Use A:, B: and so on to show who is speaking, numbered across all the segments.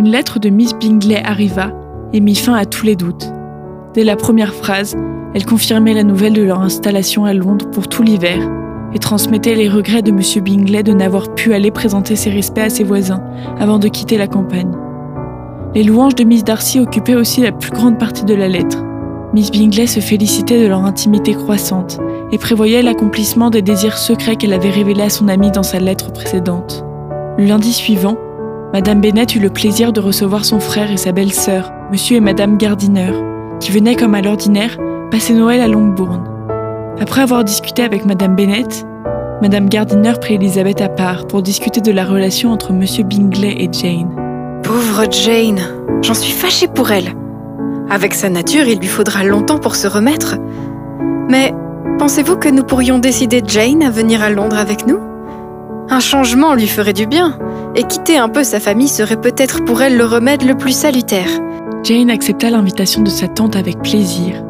A: Une lettre de Miss Bingley arriva et mit fin à tous les doutes. Dès la première phrase, elle confirmait la nouvelle de leur installation à Londres pour tout l'hiver et transmettait les regrets de M. Bingley de n'avoir pu aller présenter ses respects à ses voisins avant de quitter la campagne. Les louanges de Miss Darcy occupaient aussi la plus grande partie de la lettre. Miss Bingley se félicitait de leur intimité croissante et prévoyait l'accomplissement des désirs secrets qu'elle avait révélés à son amie dans sa lettre précédente. Le lundi suivant, Madame Bennet eut le plaisir de recevoir son frère et sa belle-sœur, Monsieur et Madame Gardiner, qui venaient comme à l'ordinaire passer Noël à Longbourn. Après avoir discuté avec Madame Bennet, Madame Gardiner prit Elisabeth à part pour discuter de la relation entre Monsieur Bingley et Jane.
B: Pauvre Jane, j'en suis fâchée pour elle. Avec sa nature, il lui faudra longtemps pour se remettre. Mais pensez-vous que nous pourrions décider Jane à venir à Londres avec nous? Un changement lui ferait du bien, et quitter un peu sa famille serait peut-être pour elle le remède le plus salutaire.
A: Jane accepta l'invitation de sa tante avec plaisir,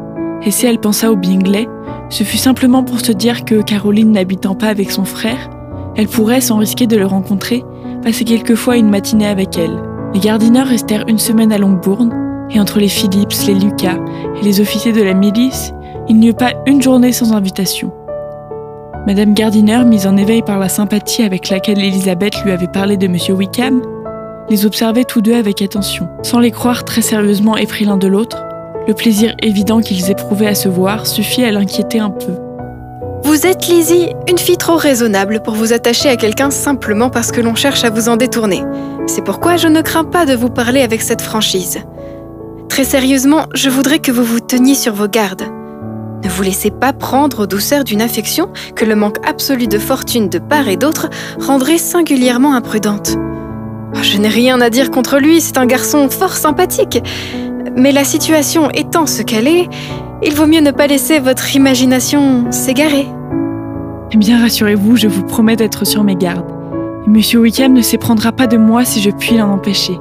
A: et si elle pensa au Bingley, ce fut simplement pour se dire que Caroline n'habitant pas avec son frère, elle pourrait, sans risquer de le rencontrer, passer quelquefois une matinée avec elle. Les Gardiner restèrent une semaine à Longbourn, et entre les Phillips, les Lucas et les officiers de la milice, il n'y eut pas une journée sans invitation. Madame Gardiner, mise en éveil par la sympathie avec laquelle Elisabeth lui avait parlé de M. Wickham, les observait tous deux avec attention. Sans les croire très sérieusement épris l'un de l'autre, le plaisir évident qu'ils éprouvaient à se voir suffit à l'inquiéter un peu.
B: Vous êtes, Lizzie, une fille trop raisonnable pour vous attacher à quelqu'un simplement parce que l'on cherche à vous en détourner. C'est pourquoi je ne crains pas de vous parler avec cette franchise. Très sérieusement, je voudrais que vous vous teniez sur vos gardes. Ne vous laissez pas prendre aux douceurs d'une affection que le manque absolu de fortune de part et d'autre rendrait singulièrement imprudente. Oh, je n'ai rien à dire contre lui, c'est un garçon fort sympathique. Mais la situation étant ce qu'elle est, il vaut mieux ne pas laisser votre imagination s'égarer.
A: Eh bien, rassurez-vous, je vous promets d'être sur mes gardes. Monsieur Wickham ne s'éprendra pas de moi si je puis l'en empêcher.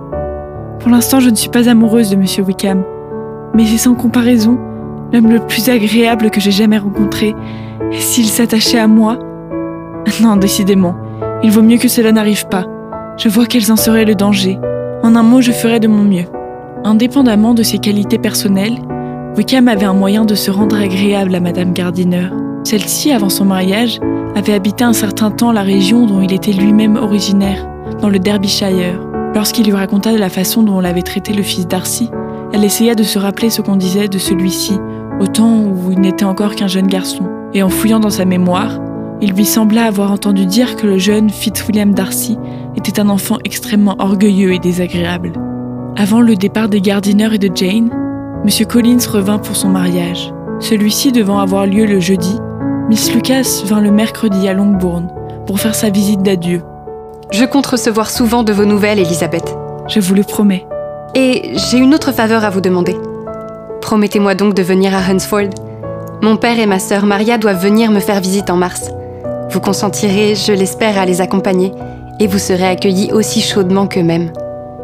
A: Pour l'instant, je ne suis pas amoureuse de Monsieur Wickham, mais c'est sans comparaison l'homme le plus agréable que j'ai jamais rencontré. S'il s'attachait à moi? Non, décidément, il vaut mieux que cela n'arrive pas. Je vois quels en seraient le danger. En un mot, je ferai de mon mieux. Indépendamment de ses qualités personnelles, Wickham avait un moyen de se rendre agréable à Madame Gardiner. Celle-ci, avant son mariage, avait habité un certain temps la région dont il était lui-même originaire, dans le Derbyshire. Lorsqu'il lui raconta la façon dont on l'avait traité le fils d'Arcy, elle essaya de se rappeler ce qu'on disait de celui-ci, au temps où il n'était encore qu'un jeune garçon. Et en fouillant dans sa mémoire, il lui sembla avoir entendu dire que le jeune Fitzwilliam Darcy était un enfant extrêmement orgueilleux et désagréable. Avant le départ des Gardiner et de Jane, M. Collins revint pour son mariage. Celui-ci devant avoir lieu le jeudi, Miss Lucas vint le mercredi à Longbourn pour faire sa visite d'adieu.
C: Je compte recevoir souvent de vos nouvelles, Elisabeth.
A: Je vous le promets.
C: Et j'ai une autre faveur à vous demander. Promettez-moi donc de venir à Hunsford. Mon père et ma sœur Maria doivent venir me faire visite en mars. Vous consentirez, je l'espère, à les accompagner, et vous serez accueillis aussi chaudement qu'eux-mêmes.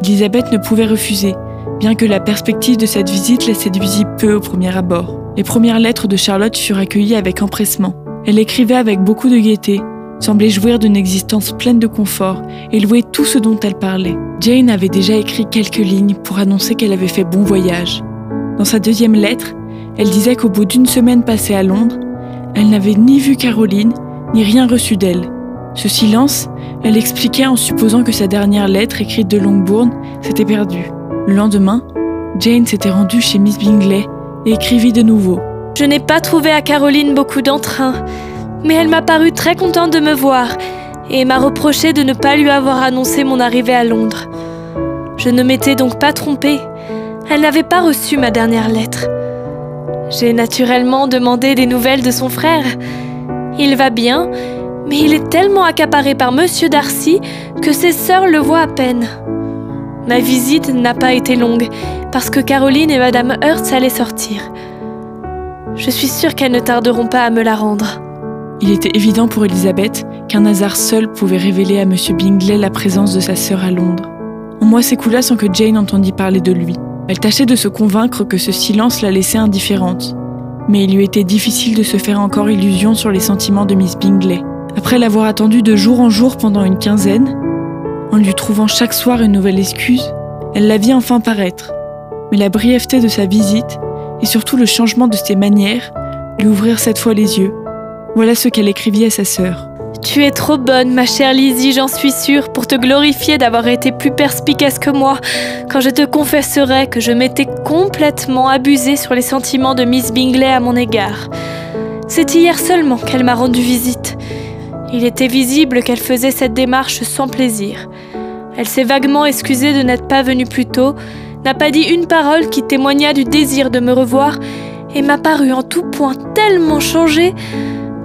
A: Elisabeth ne pouvait refuser, bien que la perspective de cette visite la séduisit peu au premier abord. Les premières lettres de Charlotte furent accueillies avec empressement. Elle écrivait avec beaucoup de gaieté, semblait jouir d'une existence pleine de confort et louait tout ce dont elle parlait. Jane avait déjà écrit quelques lignes pour annoncer qu'elle avait fait bon voyage. Dans sa deuxième lettre, elle disait qu'au bout d'une semaine passée à Londres, elle n'avait ni vu Caroline, ni rien reçu d'elle. Ce silence, elle expliquait en supposant que sa dernière lettre écrite de Longbourn s'était perdue. Le lendemain, Jane s'était rendue chez Miss Bingley et écrivit de nouveau.
D: Je n'ai pas trouvé à Caroline beaucoup d'entrain, mais elle m'a paru très contente de me voir et m'a reproché de ne pas lui avoir annoncé mon arrivée à Londres. Je ne m'étais donc pas trompée. Elle n'avait pas reçu ma dernière lettre. J'ai naturellement demandé des nouvelles de son frère. Il va bien, mais il est tellement accaparé par Monsieur Darcy que ses sœurs le voient à peine. Ma visite n'a pas été longue, parce que Caroline et Madame Hurst allaient sortir. Je suis sûre qu'elles ne tarderont pas à me la rendre.
A: Il était évident pour Elisabeth qu'un hasard seul pouvait révéler à M. Bingley la présence de sa sœur à Londres. Un mois s'écoula sans que Jane entendît parler de lui. Elle tâchait de se convaincre que ce silence la laissait indifférente, mais il lui était difficile de se faire encore illusion sur les sentiments de Miss Bingley. Après l'avoir attendue de jour en jour pendant une quinzaine, en lui trouvant chaque soir une nouvelle excuse, Elle la vit enfin paraître, mais la brièveté de sa visite et surtout le changement de ses manières lui ouvrirent cette fois les yeux. Voilà ce qu'elle écrivit à sa sœur.
D: Tu es trop bonne, ma chère Lizzie, j'en suis sûre, pour te glorifier d'avoir été plus perspicace que moi, quand je te confesserai que je m'étais complètement abusée sur les sentiments de Miss Bingley à mon égard. C'est hier seulement qu'elle m'a rendu visite. Il était visible qu'elle faisait cette démarche sans plaisir. Elle s'est vaguement excusée de n'être pas venue plus tôt, n'a pas dit une parole qui témoignât du désir de me revoir, et m'a paru en tout point tellement changée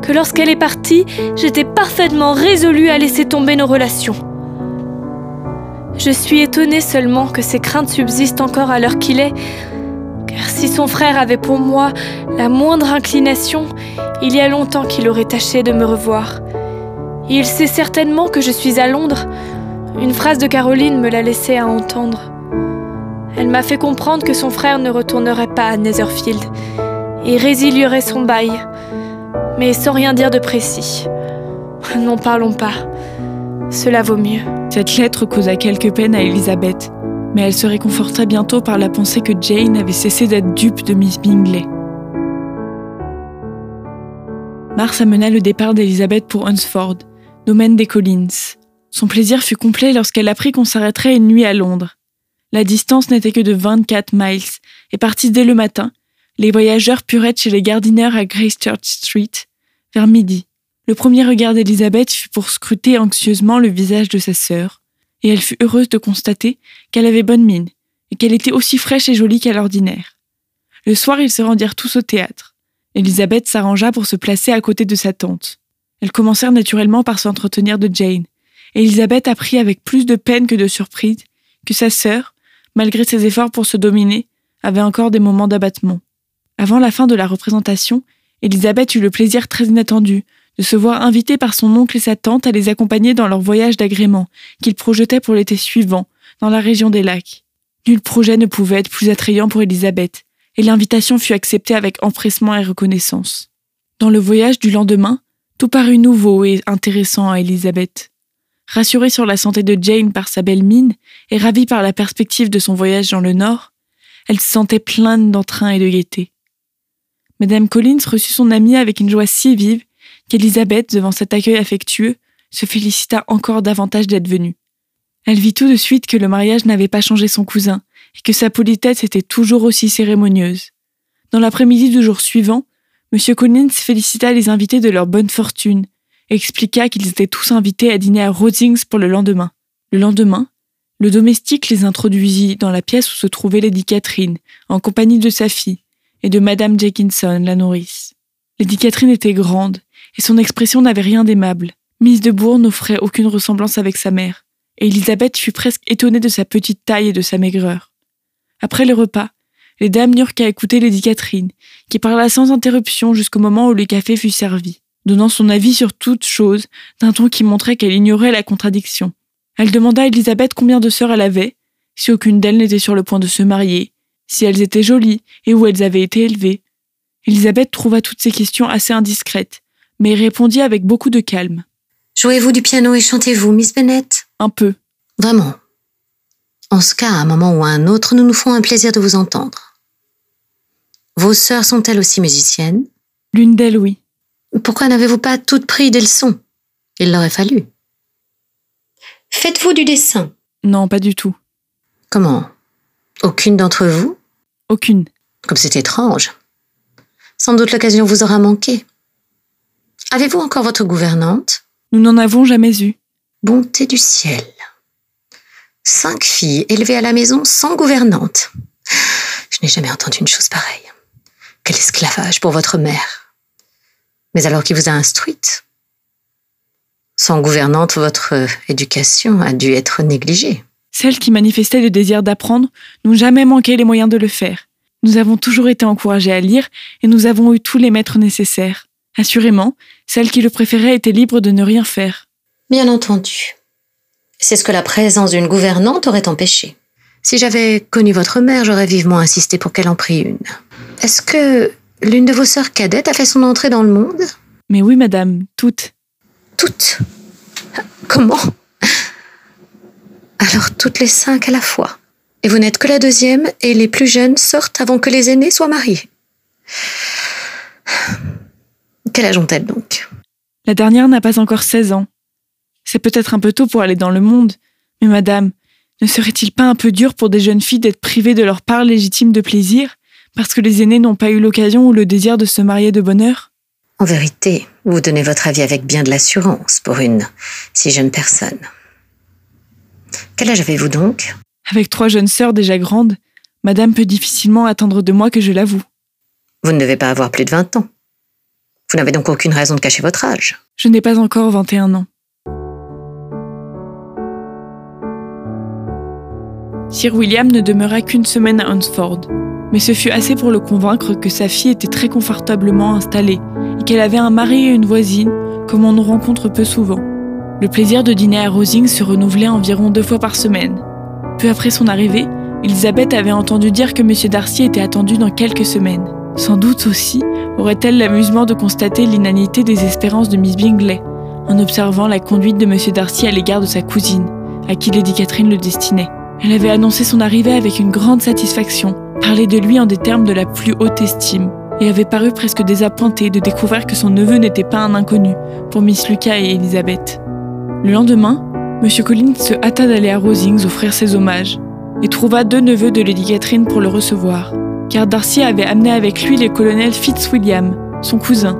D: que lorsqu'elle est partie, j'étais parfaitement résolue à laisser tomber nos relations. Je suis étonnée seulement que ces craintes subsistent encore à l'heure qu'il est, car si son frère avait pour moi la moindre inclination, il y a longtemps qu'il aurait tâché de me revoir. Il sait certainement que je suis à Londres. Une phrase de Caroline me l'a laissé à entendre. Elle m'a fait comprendre que son frère ne retournerait pas à Netherfield et résilierait son bail mais sans rien dire de précis. N'en parlons pas. Cela vaut mieux.
A: Cette lettre causa quelques peines à Elisabeth, mais elle se réconforta bientôt par la pensée que Jane avait cessé d'être dupe de Miss Bingley. Mars amena le départ d'Elisabeth pour Hunsford, domaine des Collins. Son plaisir fut complet lorsqu'elle apprit qu'on s'arrêterait une nuit à Londres. La distance n'était que de 24 miles, et partie dès le matin, les voyageurs purent être chez les Gardiners à Gracechurch Street, vers midi. Le premier regard d'Elisabeth fut pour scruter anxieusement le visage de sa sœur, et elle fut heureuse de constater qu'elle avait bonne mine, et qu'elle était aussi fraîche et jolie qu'à l'ordinaire. Le soir, ils se rendirent tous au théâtre. Elisabeth s'arrangea pour se placer à côté de sa tante. Elles commencèrent naturellement par s'entretenir de Jane. Et Elisabeth apprit avec plus de peine que de surprise que sa sœur, malgré ses efforts pour se dominer, avait encore des moments d'abattement. Avant la fin de la représentation, Elisabeth eut le plaisir très inattendu de se voir invitée par son oncle et sa tante à les accompagner dans leur voyage d'agrément qu'ils projetaient pour l'été suivant, dans la région des lacs. Nul projet ne pouvait être plus attrayant pour Elisabeth, et l'invitation fut acceptée avec empressement et reconnaissance. Dans le voyage du lendemain, tout parut nouveau et intéressant à Elisabeth. Rassurée sur la santé de Jane par sa belle mine et ravie par la perspective de son voyage dans le Nord, elle se sentait pleine d'entrain et de gaieté. Madame Collins reçut son amie avec une joie si vive qu'Elisabeth, devant cet accueil affectueux, se félicita encore davantage d'être venue. Elle vit tout de suite que le mariage n'avait pas changé son cousin et que sa politesse était toujours aussi cérémonieuse. Dans l'après-midi du jour suivant, M. Collins félicita les invités de leur bonne fortune et expliqua qu'ils étaient tous invités à dîner à Rosings pour le lendemain. Le lendemain, le domestique les introduisit dans la pièce où se trouvait Lady Catherine, en compagnie de sa fille, et de Madame Jenkinson, la nourrice. Lady Catherine était grande, et son expression n'avait rien d'aimable. Miss de Bourne n'offrait aucune ressemblance avec sa mère, et Elisabeth fut presque étonnée de sa petite taille et de sa maigreur. Après le repas, les dames n'eurent qu'à écouter Lady Catherine, qui parla sans interruption jusqu'au moment où le café fut servi, donnant son avis sur toute chose d'un ton qui montrait qu'elle ignorait la contradiction. Elle demanda à Elisabeth combien de sœurs elle avait, si aucune d'elles n'était sur le point de se marier, si elles étaient jolies et où elles avaient été élevées. Elisabeth trouva toutes ces questions assez indiscrètes, mais répondit avec beaucoup de calme.
E: Jouez-vous du piano et chantez-vous, Miss Bennett
A: Un peu.
E: Vraiment. En ce cas, à un moment ou à un autre, nous nous ferons un plaisir de vous entendre. Vos sœurs sont-elles aussi musiciennes?
A: L'une d'elles, oui.
E: Pourquoi n'avez-vous pas toutes pris des leçons? Il l'aurait fallu. Faites-vous du dessin?
A: Non, pas du tout.
E: Comment? Aucune d'entre vous?
A: Aucune.
E: Comme c'est étrange. Sans doute l'occasion vous aura manqué. Avez-vous encore votre gouvernante?
A: Nous n'en avons jamais eu.
E: Bonté du ciel. Cinq filles élevées à la maison sans gouvernante. Je n'ai jamais entendu une chose pareille. Quel esclavage pour votre mère. Mais alors qui vous a instruite? Sans gouvernante, votre éducation a dû être négligée.
A: Celles qui manifestaient le désir d'apprendre n'ont jamais manqué les moyens de le faire. Nous avons toujours été encouragés à lire et nous avons eu tous les maîtres nécessaires. Assurément, celles qui le préféraient étaient libres de ne rien faire.
E: Bien entendu. C'est ce que la présence d'une gouvernante aurait empêché. Si j'avais connu votre mère, j'aurais vivement insisté pour qu'elle en prît une. Est-ce que l'une de vos sœurs cadettes a fait son entrée dans le monde?
A: Mais oui, madame, toutes.
E: Toutes? Comment? Alors toutes les cinq à la fois. Et vous n'êtes que la deuxième et les plus jeunes sortent avant que les aînés soient mariés. Quel âge ont-elles donc?
A: La dernière n'a pas encore 16 ans. C'est peut-être un peu tôt pour aller dans le monde, mais madame, ne serait-il pas un peu dur pour des jeunes filles d'être privées de leur part légitime de plaisir parce que les aînés n'ont pas eu l'occasion ou le désir de se marier de bonne heure?
E: En vérité, vous donnez votre avis avec bien de l'assurance pour une si jeune personne. Quel âge avez-vous donc?
A: Avec trois jeunes sœurs déjà grandes, madame peut difficilement attendre de moi que je l'avoue.
E: Vous ne devez pas avoir plus de 20 ans. Vous n'avez donc aucune raison de cacher votre âge.
A: Je n'ai pas encore 21 ans. Sir William ne demeura qu'une semaine à Hunsford, mais ce fut assez pour le convaincre que sa fille était très confortablement installée et qu'elle avait un mari et une voisine comme on en rencontre peu souvent. Le plaisir de dîner à Rosings se renouvelait environ deux fois par semaine. Peu après son arrivée, Elizabeth avait entendu dire que M. Darcy était attendu dans quelques semaines. Sans doute aussi aurait-elle l'amusement de constater l'inanité des espérances de Miss Bingley, en observant la conduite de M. Darcy à l'égard de sa cousine, à qui Lady Catherine le destinait. Elle avait annoncé son arrivée avec une grande satisfaction, parlé de lui en des termes de la plus haute estime, et avait paru presque désappointée de découvrir que son neveu n'était pas un inconnu pour Miss Lucas et Elizabeth. Le lendemain, M. Collins se hâta d'aller à Rosings offrir ses hommages, et trouva deux neveux de Lady Catherine pour le recevoir, car Darcy avait amené avec lui le colonel Fitzwilliam, son cousin,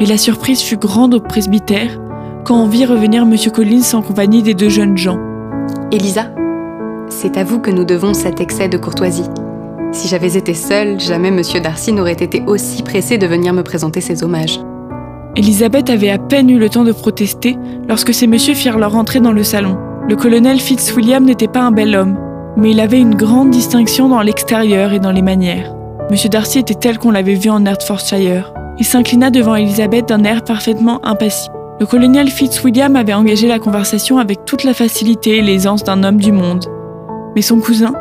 A: et la surprise fut grande au presbytère quand on vit revenir M. Collins en compagnie des deux jeunes gens.
C: Elisa, c'est à vous que nous devons cet excès de courtoisie. Si j'avais été seule, jamais Monsieur Darcy n'aurait été aussi pressé de venir me présenter ses hommages.
A: Elisabeth avait à peine eu le temps de protester lorsque ces messieurs firent leur entrée dans le salon. Le colonel Fitzwilliam n'était pas un bel homme, mais il avait une grande distinction dans l'extérieur et dans les manières. Monsieur Darcy était tel qu'on l'avait vu en Hertfordshire. Il s'inclina devant Elisabeth d'un air parfaitement impassible. Le colonel Fitzwilliam avait engagé la conversation avec toute la facilité et l'aisance d'un homme du monde. Mais son cousin,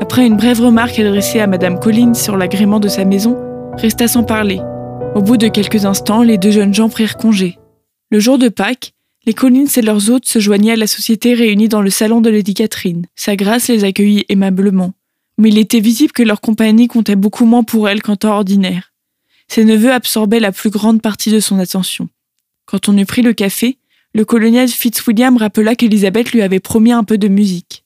A: après une brève remarque adressée à Madame Collins sur l'agrément de sa maison, resta sans parler. Au bout de quelques instants, les deux jeunes gens prirent congé. Le jour de Pâques, les Collins et leurs hôtes se joignaient à la société réunie dans le salon de Lady Catherine. Sa grâce les accueillit aimablement, mais il était visible que leur compagnie comptait beaucoup moins pour elle qu'en temps ordinaire. Ses neveux absorbaient la plus grande partie de son attention. Quand on eut pris le café, le colonel Fitzwilliam rappela qu'Elisabeth lui avait promis un peu de musique.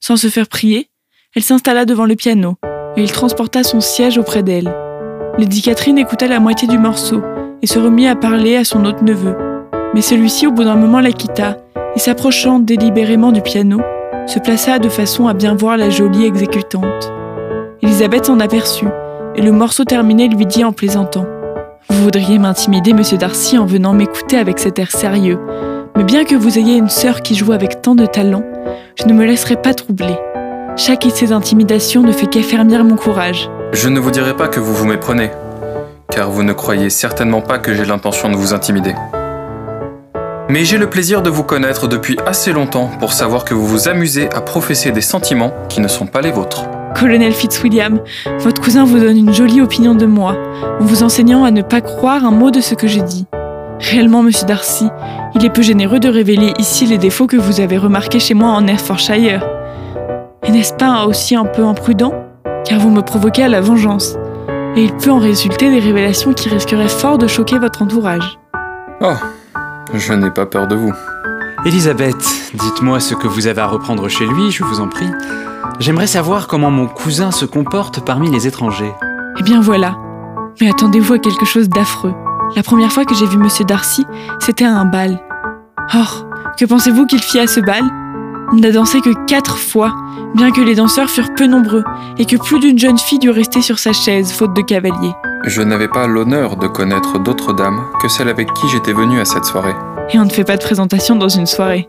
A: Sans se faire prier, elle s'installa devant le piano, et il transporta son siège auprès d'elle. Lady Catherine écouta la moitié du morceau et se remit à parler à son autre neveu. Mais celui-ci, au bout d'un moment, la quitta et, s'approchant délibérément du piano, se plaça de façon à bien voir la jolie exécutante. Elisabeth s'en aperçut, et le morceau terminé lui dit en plaisantant Vous voudriez m'intimider, monsieur Darcy, en venant m'écouter avec cet air sérieux, mais bien que vous ayez une sœur qui joue avec tant de talent, je ne me laisserai pas troubler. Chaque ces intimidations ne fait qu'affermir mon courage.
F: Je ne vous dirai pas que vous vous méprenez, car vous ne croyez certainement pas que j'ai l'intention de vous intimider. Mais j'ai le plaisir de vous connaître depuis assez longtemps pour savoir que vous vous amusez à professer des sentiments qui ne sont pas les vôtres.
A: Colonel Fitzwilliam, votre cousin vous donne une jolie opinion de moi, en vous enseignant à ne pas croire un mot de ce que je dis. Réellement, monsieur Darcy, il est peu généreux de révéler ici les défauts que vous avez remarqués chez moi en Hertfordshire. Et n'est-ce pas aussi un peu imprudent? Car vous me provoquez à la vengeance. Et il peut en résulter des révélations qui risqueraient fort de choquer votre entourage.
F: Oh, je n'ai pas peur de vous.
G: Elisabeth, dites-moi ce que vous avez à reprendre chez lui, je vous en prie. J'aimerais savoir comment mon cousin se comporte parmi les étrangers.
A: Eh bien voilà. Mais attendez-vous à quelque chose d'affreux. La première fois que j'ai vu Monsieur Darcy, c'était à un bal. Or, que pensez-vous qu'il fit à ce bal? N'a dansé que quatre fois, bien que les danseurs furent peu nombreux, et que plus d'une jeune fille dut rester sur sa chaise, faute de cavalier.
F: Je n'avais pas l'honneur de connaître d'autres dames que celles avec qui j'étais venu à cette soirée.
A: Et on ne fait pas de présentation dans une soirée.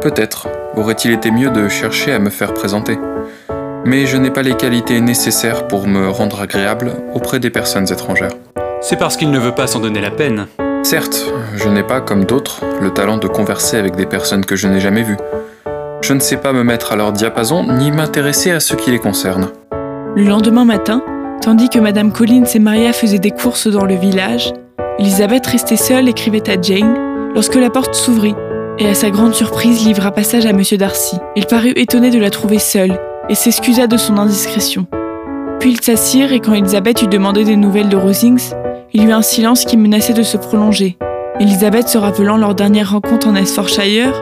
F: Peut-être aurait-il été mieux de chercher à me faire présenter. Mais je n'ai pas les qualités nécessaires pour me rendre agréable auprès des personnes étrangères.
G: C'est parce qu'il ne veut pas s'en donner la peine.
F: Certes, je n'ai pas, comme d'autres, le talent de converser avec des personnes que je n'ai jamais vues. Je ne sais pas me mettre à leur diapason ni m'intéresser à ce qui les concerne.
A: Le lendemain matin, tandis que Madame Collins et Maria faisaient des courses dans le village, Elisabeth restait seule écrivait à Jane lorsque la porte s'ouvrit et à sa grande surprise livra passage à Monsieur Darcy. Il parut étonné de la trouver seule et s'excusa de son indiscrétion. Puis ils s'assirent et quand Elisabeth eut demandé des nouvelles de Rosings, il y eut un silence qui menaçait de se prolonger. Elisabeth se rappelant leur dernière rencontre en Esforshire,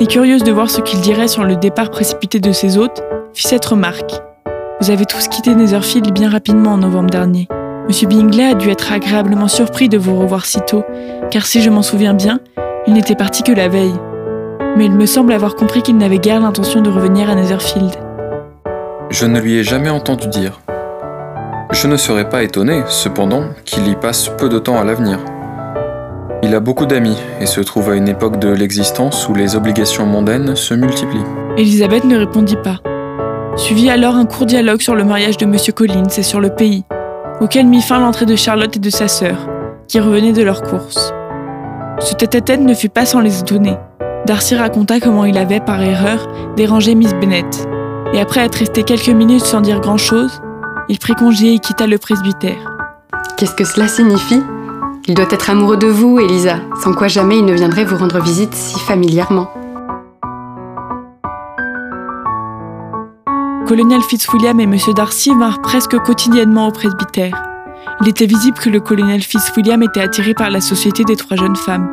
A: et curieuse de voir ce qu'il dirait sur le départ précipité de ses hôtes, fit cette remarque. Vous avez tous quitté Netherfield bien rapidement en novembre dernier. Monsieur Bingley a dû être agréablement surpris de vous revoir si tôt, car si je m'en souviens bien, il n'était parti que la veille. Mais il me semble avoir compris qu'il n'avait guère l'intention de revenir à Netherfield.
F: Je ne lui ai jamais entendu dire. Je ne serais pas étonné, cependant, qu'il y passe peu de temps à l'avenir. Il a beaucoup d'amis et se trouve à une époque de l'existence où les obligations mondaines se multiplient.
A: Elisabeth ne répondit pas. Suivit alors un court dialogue sur le mariage de Monsieur Collins et sur le pays, auquel mit fin l'entrée de Charlotte et de sa sœur, qui revenaient de leur course. Ce tête-à-tête ne fut pas sans les étonner. Darcy raconta comment il avait, par erreur, dérangé Miss Bennet, et après être resté quelques minutes sans dire grand-chose, il prit congé et quitta le presbytère.
C: Qu'est-ce que cela signifie? Il doit être amoureux de vous, Elisa, sans quoi jamais il ne viendrait vous rendre visite si familièrement.
A: Colonel Fitzwilliam et M. Darcy vinrent presque quotidiennement au presbytère. Il était visible que le colonel Fitzwilliam était attiré par la société des trois jeunes femmes.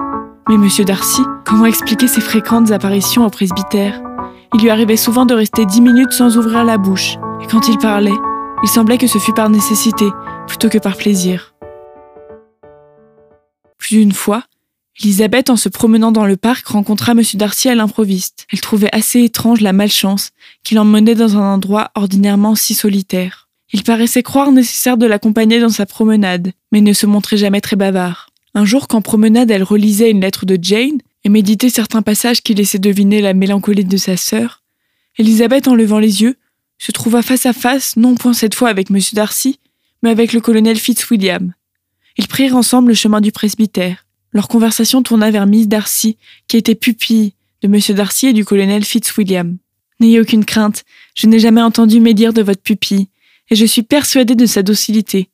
A: Mais M. Darcy, comment expliquer ses fréquentes apparitions au presbytère Il lui arrivait souvent de rester dix minutes sans ouvrir la bouche, et quand il parlait, il semblait que ce fût par nécessité plutôt que par plaisir. Plus d'une fois, Elisabeth, en se promenant dans le parc, rencontra M. Darcy à l'improviste. Elle trouvait assez étrange la malchance qui l'emmenait dans un endroit ordinairement si solitaire. Il paraissait croire nécessaire de l'accompagner dans sa promenade, mais ne se montrait jamais très bavard. Un jour, qu'en promenade, elle relisait une lettre de Jane et méditait certains passages qui laissaient deviner la mélancolie de sa sœur, Elisabeth, en levant les yeux, se trouva face à face, non point cette fois avec M. Darcy, mais avec le colonel Fitzwilliam. Ils prirent ensemble le chemin du presbytère. Leur conversation tourna vers Miss Darcy, qui était pupille de M. Darcy et du colonel Fitzwilliam. N'ayez aucune crainte, je n'ai jamais entendu médire de votre pupille, et je suis persuadée de sa docilité.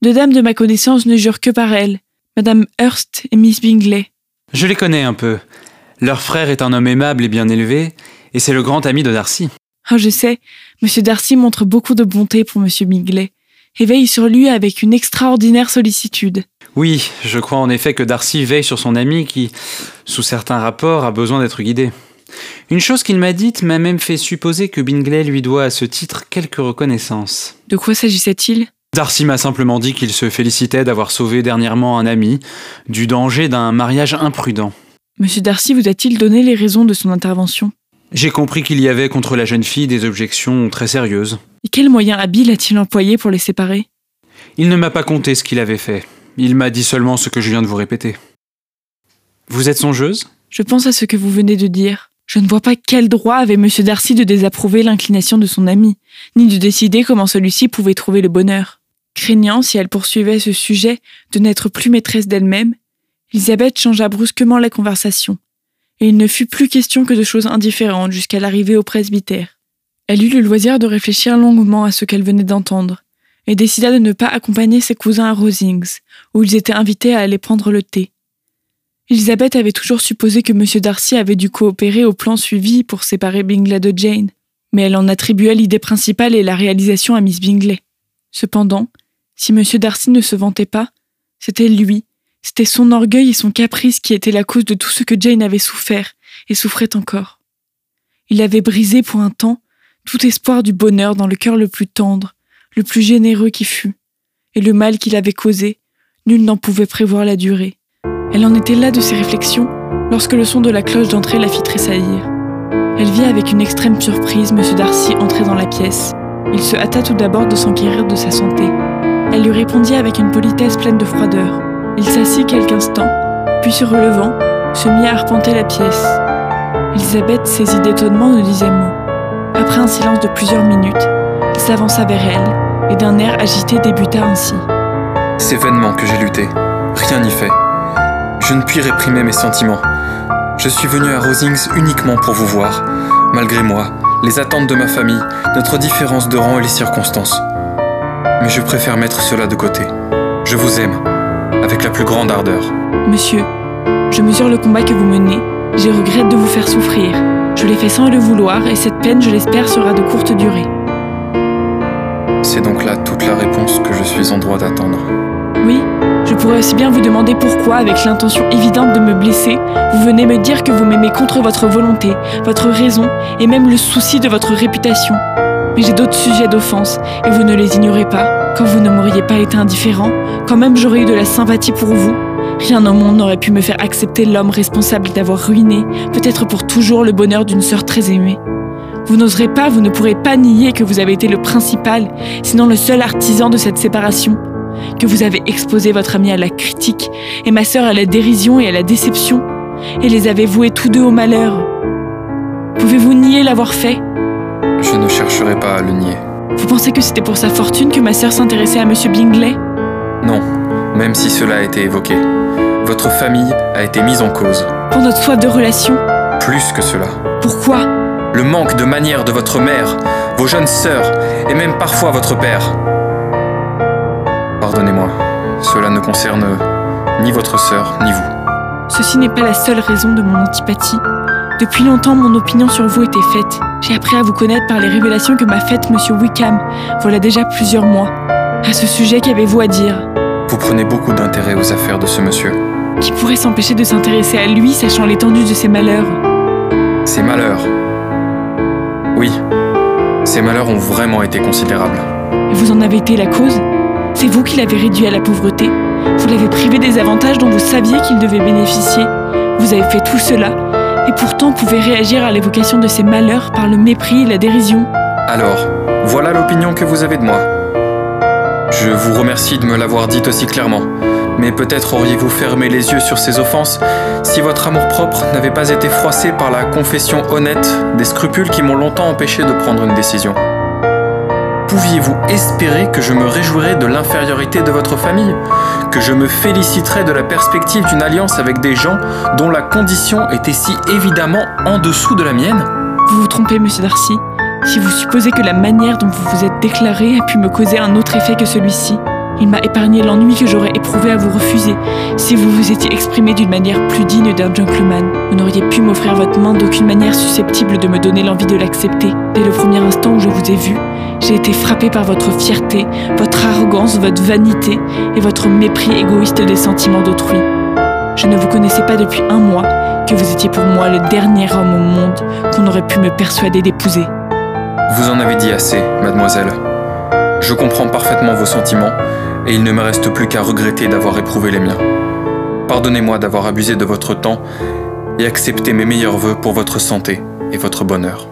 A: Deux dames de ma connaissance ne jurent que par elle, Madame Hurst et Miss Bingley.
G: Je les connais un peu. Leur frère est un homme aimable et bien élevé, et c'est le grand ami de Darcy.
A: Oh, je sais, Monsieur Darcy montre beaucoup de bonté pour Monsieur Bingley, veille sur lui avec une extraordinaire sollicitude.
G: Oui, je crois en effet que Darcy veille sur son ami qui, sous certains rapports, a besoin d'être guidé. Une chose qu'il m'a dite m'a même fait supposer que Bingley lui doit à ce titre quelque reconnaissance.
A: De quoi s'agissait-il?
G: Darcy m'a simplement dit qu'il se félicitait d'avoir sauvé dernièrement un ami du danger d'un mariage imprudent.
A: Monsieur Darcy vous a-t-il donné les raisons de son intervention?
G: J'ai compris qu'il y avait contre la jeune fille des objections très sérieuses.
A: Et quel moyen habile a-t-il employé pour les séparer?
G: Il ne m'a pas conté ce qu'il avait fait. Il m'a dit seulement ce que je viens de vous répéter. Vous êtes songeuse?
A: Je pense à ce que vous venez de dire. Je ne vois pas quel droit avait M. Darcy de désapprouver l'inclination de son ami, ni de décider comment celui-ci pouvait trouver le bonheur. Craignant, si elle poursuivait ce sujet, de n'être plus maîtresse d'elle-même, Elisabeth changea brusquement la conversation, et il ne fut plus question que de choses indifférentes jusqu'à l'arrivée au presbytère. Elle eut le loisir de réfléchir longuement à ce qu'elle venait d'entendre, et décida de ne pas accompagner ses cousins à Rosings, où ils étaient invités à aller prendre le thé. Elisabeth avait toujours supposé que M. Darcy avait dû coopérer au plan suivi pour séparer Bingley de Jane, mais elle en attribuait l'idée principale et la réalisation à Miss Bingley. Cependant, si M. Darcy ne se vantait pas, c'était lui, c'était son orgueil et son caprice qui étaient la cause de tout ce que Jane avait souffert et souffrait encore. Il avait brisé pour un temps tout espoir du bonheur dans le cœur le plus tendre, le plus généreux qui fût, et le mal qu'il avait causé, nul n'en pouvait prévoir la durée. Elle en était là de ses réflexions lorsque le son de la cloche d'entrée la fit tressaillir. Elle vit avec une extrême surprise M. Darcy entrer dans la pièce. Il se hâta tout d'abord de s'enquérir de sa santé. Elle lui répondit avec une politesse pleine de froideur. Il s'assit quelques instants, puis se relevant, se mit à arpenter la pièce. Elisabeth, saisie d'étonnement, ne disait mot. Après un silence de plusieurs minutes, il s'avança vers elle et d'un air agité débuta ainsi.
F: C'est vainement que j'ai lutté. Rien n'y fait. Je ne puis réprimer mes sentiments. Je suis venu à Rosings uniquement pour vous voir, malgré moi, les attentes de ma famille, notre différence de rang et les circonstances. Mais je préfère mettre cela de côté. Je vous aime, avec la plus grande ardeur.
A: Monsieur, je mesure le combat que vous menez, je regrette de vous faire souffrir, Je l'ai fait sans le vouloir et cette peine, je l'espère, sera de courte durée.
F: C'est donc là toute la réponse que je suis en droit d'attendre.
A: Oui, je pourrais aussi bien vous demander pourquoi, avec l'intention évidente de me blesser, vous venez me dire que vous m'aimez contre votre volonté, votre raison et même le souci de votre réputation. Mais j'ai d'autres sujets d'offense et vous ne les ignorez pas. Quand vous ne m'auriez pas été indifférent, quand même j'aurais eu de la sympathie pour vous, rien au monde n'aurait pu me faire accepter l'homme responsable d'avoir ruiné, peut-être pour toujours, le bonheur d'une sœur très aimée. Vous n'oserez pas, vous ne pourrez pas nier que vous avez été le principal, sinon le seul artisan de cette séparation, que vous avez exposé votre ami à la critique et ma sœur à la dérision et à la déception, et les avez voués tous deux au malheur. Pouvez-vous nier l'avoir fait?
F: Je ne chercherai pas à le nier.
A: Vous pensez que c'était pour sa fortune que ma sœur s'intéressait à Monsieur Bingley?
F: Non, même si cela a été évoqué. Votre famille a été mise en cause.
A: Pour notre soif de relation?
F: Plus que cela.
A: Pourquoi?
F: Le manque de manière de votre mère, vos jeunes sœurs et même parfois votre père. Pardonnez-moi, cela ne concerne ni votre sœur ni vous.
A: Ceci n'est pas la seule raison de mon antipathie. Depuis longtemps, mon opinion sur vous était faite. J'ai appris à vous connaître par les révélations que m'a faites Monsieur Wickham, voilà déjà plusieurs mois. À ce sujet, qu'avez-vous à dire?
F: Vous prenez beaucoup d'intérêt aux affaires de ce monsieur.
A: Qui pourrait s'empêcher de s'intéresser à lui, sachant l'étendue de ses malheurs?
F: Ces malheurs. Oui, ces malheurs ont vraiment été considérables.
A: Et vous en avez été la cause? C'est vous qui l'avez réduit à la pauvreté? Vous l'avez privé des avantages dont vous saviez qu'il devait bénéficier? Vous avez fait tout cela, et pourtant pouvez réagir à l'évocation de ses malheurs par le mépris et la dérision.
F: Alors, voilà l'opinion que vous avez de moi. Je vous remercie de me l'avoir dite aussi clairement, mais peut-être auriez-vous fermé les yeux sur ces offenses si votre amour-propre n'avait pas été froissé par la confession honnête des scrupules qui m'ont longtemps empêché de prendre une décision. Pouviez-vous espérer que je me réjouirais de l'infériorité de votre famille? Que je me féliciterais de la perspective d'une alliance avec des gens dont la condition était si évidemment en dessous de la mienne?
A: Vous vous trompez, monsieur Darcy, si vous supposez que la manière dont vous vous êtes déclaré a pu me causer un autre effet que celui-ci. Il m'a épargné l'ennui que j'aurais éprouvé à vous refuser si vous vous étiez exprimé d'une manière plus digne d'un gentleman. Vous n'auriez pu m'offrir votre main d'aucune manière susceptible de me donner l'envie de l'accepter. Dès le premier instant où je vous ai vu, j'ai été frappé par votre fierté, votre arrogance, votre vanité et votre mépris égoïste des sentiments d'autrui. Je ne vous connaissais pas depuis un mois que vous étiez pour moi le dernier homme au monde qu'on aurait pu me persuader d'épouser.
F: Vous en avez dit assez, mademoiselle. Je comprends parfaitement vos sentiments, et il ne me reste plus qu'à regretter d'avoir éprouvé les miens. Pardonnez-moi d'avoir abusé de votre temps et accepté mes meilleurs voeux pour votre santé et votre bonheur.